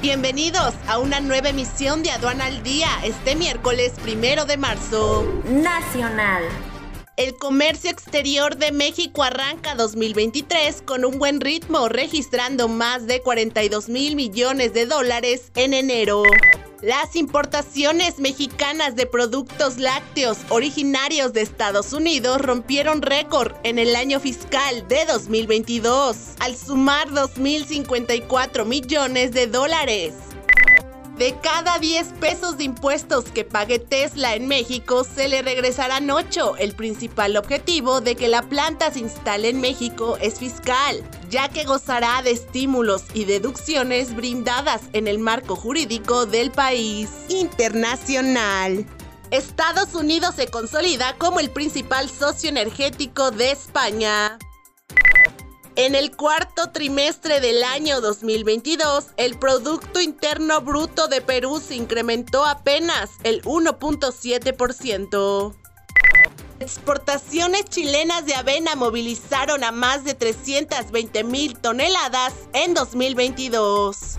Bienvenidos a una nueva emisión de Aduana al Día este miércoles primero de marzo. Nacional. El comercio exterior de México arranca 2023 con un buen ritmo, registrando más de 42 mil millones de dólares en enero. Las importaciones mexicanas de productos lácteos originarios de Estados Unidos rompieron récord en el año fiscal de 2022, al sumar 2.054 millones de dólares. De cada 10 pesos de impuestos que pague Tesla en México, se le regresarán 8. El principal objetivo de que la planta se instale en México es fiscal, ya que gozará de estímulos y deducciones brindadas en el marco jurídico del país internacional. Estados Unidos se consolida como el principal socio energético de España. En el cuarto trimestre del año 2022, el Producto Interno Bruto de Perú se incrementó apenas el 1.7%. Exportaciones chilenas de avena movilizaron a más de 320 mil toneladas en 2022.